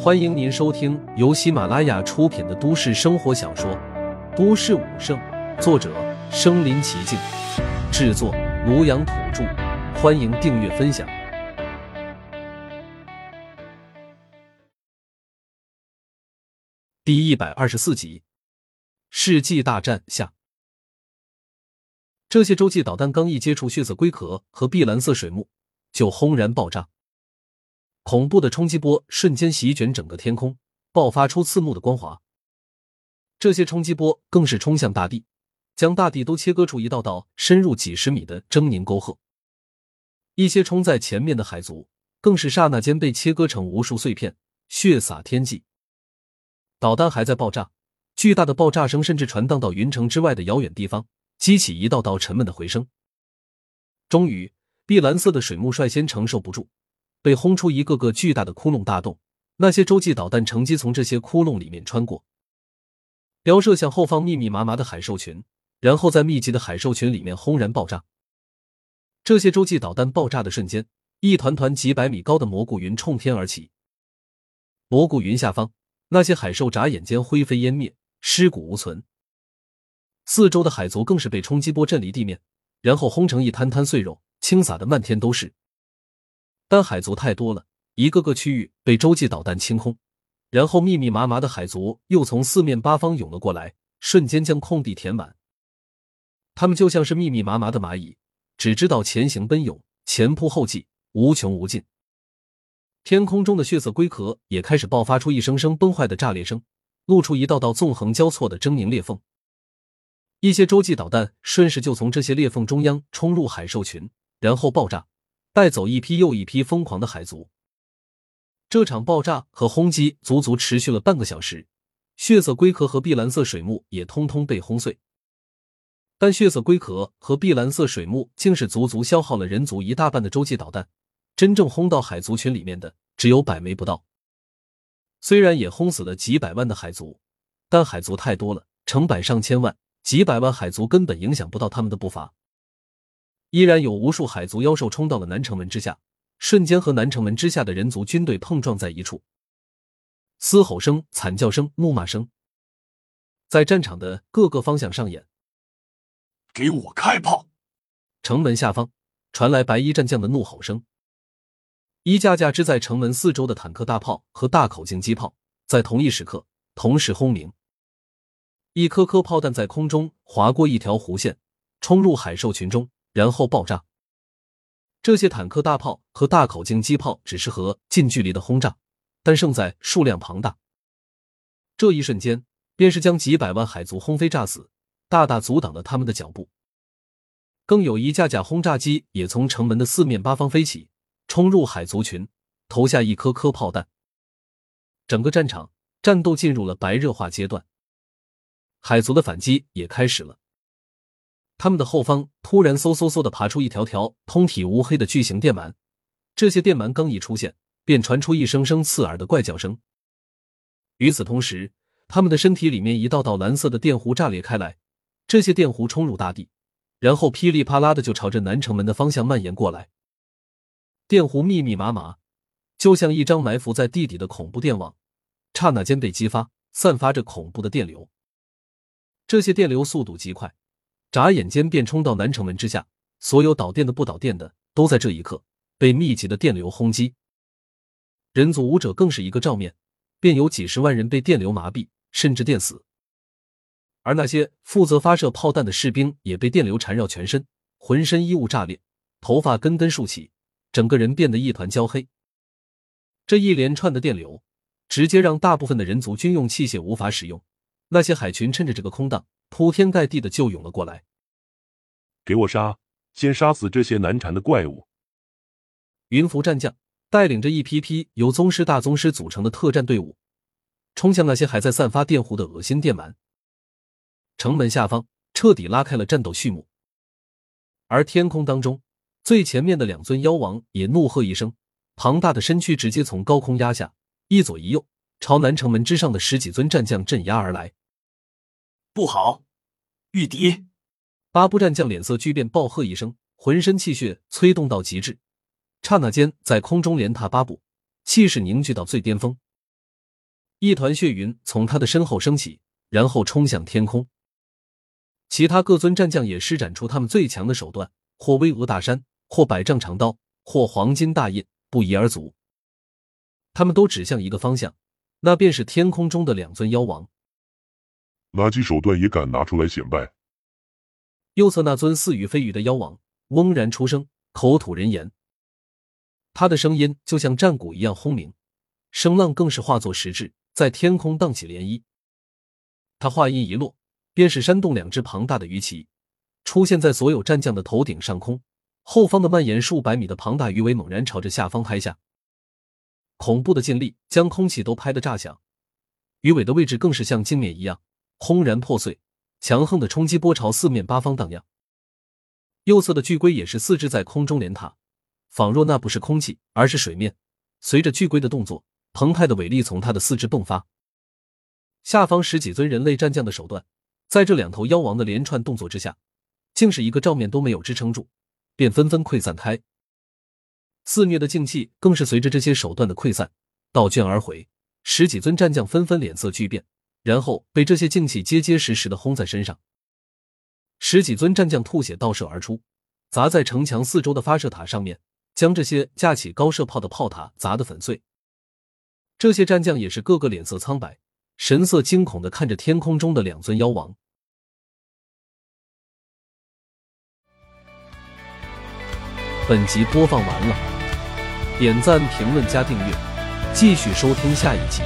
欢迎您收听由喜马拉雅出品的都市生活小说《都市武圣》，作者：身临其境，制作：庐阳土著。欢迎订阅分享。第一百二十四集，世纪大战下，这些洲际导弹刚一接触血色龟壳和碧蓝色水幕，就轰然爆炸。恐怖的冲击波瞬间席卷整个天空，爆发出刺目的光华。这些冲击波更是冲向大地，将大地都切割出一道道深入几十米的狰狞沟壑。一些冲在前面的海族更是刹那间被切割成无数碎片，血洒天际。导弹还在爆炸，巨大的爆炸声甚至传荡到云城之外的遥远地方，激起一道道沉闷的回声。终于，碧蓝色的水幕率先承受不住。被轰出一个个巨大的窟窿大洞，那些洲际导弹乘机从这些窟窿里面穿过，飙射向后方密密麻麻的海兽群，然后在密集的海兽群里面轰然爆炸。这些洲际导弹爆炸的瞬间，一团团几百米高的蘑菇云冲天而起。蘑菇云下方，那些海兽眨眼间灰飞烟灭，尸骨无存。四周的海族更是被冲击波震离地面，然后轰成一滩滩碎肉，倾洒的漫天都是。但海族太多了，一个个区域被洲际导弹清空，然后密密麻麻的海族又从四面八方涌了过来，瞬间将空地填满。他们就像是密密麻麻的蚂蚁，只知道前行奔涌，前仆后继，无穷无尽。天空中的血色龟壳也开始爆发出一声声崩坏的炸裂声，露出一道道纵横交错的狰狞裂缝。一些洲际导弹顺势就从这些裂缝中央冲入海兽群，然后爆炸。带走一批又一批疯狂的海族。这场爆炸和轰击足足持续了半个小时，血色龟壳和碧蓝色水幕也通通被轰碎。但血色龟壳和碧蓝色水幕竟是足足消耗了人族一大半的洲际导弹，真正轰到海族群里面的只有百枚不到。虽然也轰死了几百万的海族，但海族太多了，成百上千万，几百万海族根本影响不到他们的步伐。依然有无数海族妖兽冲到了南城门之下，瞬间和南城门之下的人族军队碰撞在一处。嘶吼声、惨叫声、怒骂声，在战场的各个方向上演。给我开炮！城门下方传来白衣战将的怒吼声。一架架支在城门四周的坦克大炮和大口径机炮在同一时刻同时轰鸣，一颗颗炮弹在空中划过一条弧线，冲入海兽群中。然后爆炸。这些坦克大炮和大口径机炮只适合近距离的轰炸，但胜在数量庞大。这一瞬间，便是将几百万海族轰飞炸死，大大阻挡了他们的脚步。更有一架架轰炸机也从城门的四面八方飞起，冲入海族群，投下一颗颗炮弹。整个战场战斗进入了白热化阶段，海族的反击也开始了。他们的后方突然嗖嗖嗖的爬出一条条通体乌黑的巨型电鳗，这些电鳗刚一出现，便传出一声声刺耳的怪叫声。与此同时，他们的身体里面一道道蓝色的电弧炸裂开来，这些电弧冲入大地，然后噼里啪啦的就朝着南城门的方向蔓延过来。电弧密密麻麻，就像一张埋伏在地底的恐怖电网，刹那间被激发，散发着恐怖的电流。这些电流速度极快。眨眼间便冲到南城门之下，所有导电的、不导电的，都在这一刻被密集的电流轰击。人族武者更是一个照面，便有几十万人被电流麻痹，甚至电死。而那些负责发射炮弹的士兵也被电流缠绕全身，浑身衣物炸裂，头发根根竖起，整个人变得一团焦黑。这一连串的电流，直接让大部分的人族军用器械无法使用。那些海群趁着这个空档。铺天盖地的就涌了过来，给我杀！先杀死这些难缠的怪物！云浮战将带领着一批批由宗师、大宗师组成的特战队伍，冲向那些还在散发电弧的恶心电鳗。城门下方彻底拉开了战斗序幕，而天空当中最前面的两尊妖王也怒喝一声，庞大的身躯直接从高空压下，一左一右朝南城门之上的十几尊战将镇压而来。不好，御敌！八部战将脸色巨变，暴喝一声，浑身气血催动到极致，刹那间在空中连踏八步，气势凝聚到最巅峰，一团血云从他的身后升起，然后冲向天空。其他各尊战将也施展出他们最强的手段，或巍峨大山，或百丈长刀，或黄金大印，不一而足。他们都指向一个方向，那便是天空中的两尊妖王。垃圾手段也敢拿出来显摆？右侧那尊似雨非雨的妖王嗡然出声，口吐人言。他的声音就像战鼓一样轰鸣，声浪更是化作实质，在天空荡起涟漪。他话音一落。便是扇动两只庞大的鱼鳍，出现在所有战将的头顶上空。后方的蔓延数百米的庞大鱼尾猛然朝着下方拍下，恐怖的劲力将空气都拍得炸响。鱼尾的位置更是像镜面一样轰然破碎，强横的冲击波朝四面八方荡漾。右侧的巨龟也是四肢在空中连踏，仿若那不是空气，而是水面。随着巨龟的动作，澎湃的伟力从他的四肢迸发。下方十几尊人类战将的手段。在这两头妖王的连串动作之下，竟是一个照面都没有支撑住，便纷纷溃散开。肆虐的静气更是随着这些手段的溃散倒卷而回，十几尊战将纷纷脸色巨变，然后被这些劲气结结实实的轰在身上。十几尊战将吐血倒射而出，砸在城墙四周的发射塔上面，将这些架起高射炮的炮塔砸得粉碎。这些战将也是个个脸色苍白。神色惊恐的看着天空中的两尊妖王。本集播放完了，点赞、评论、加订阅，继续收听下一集。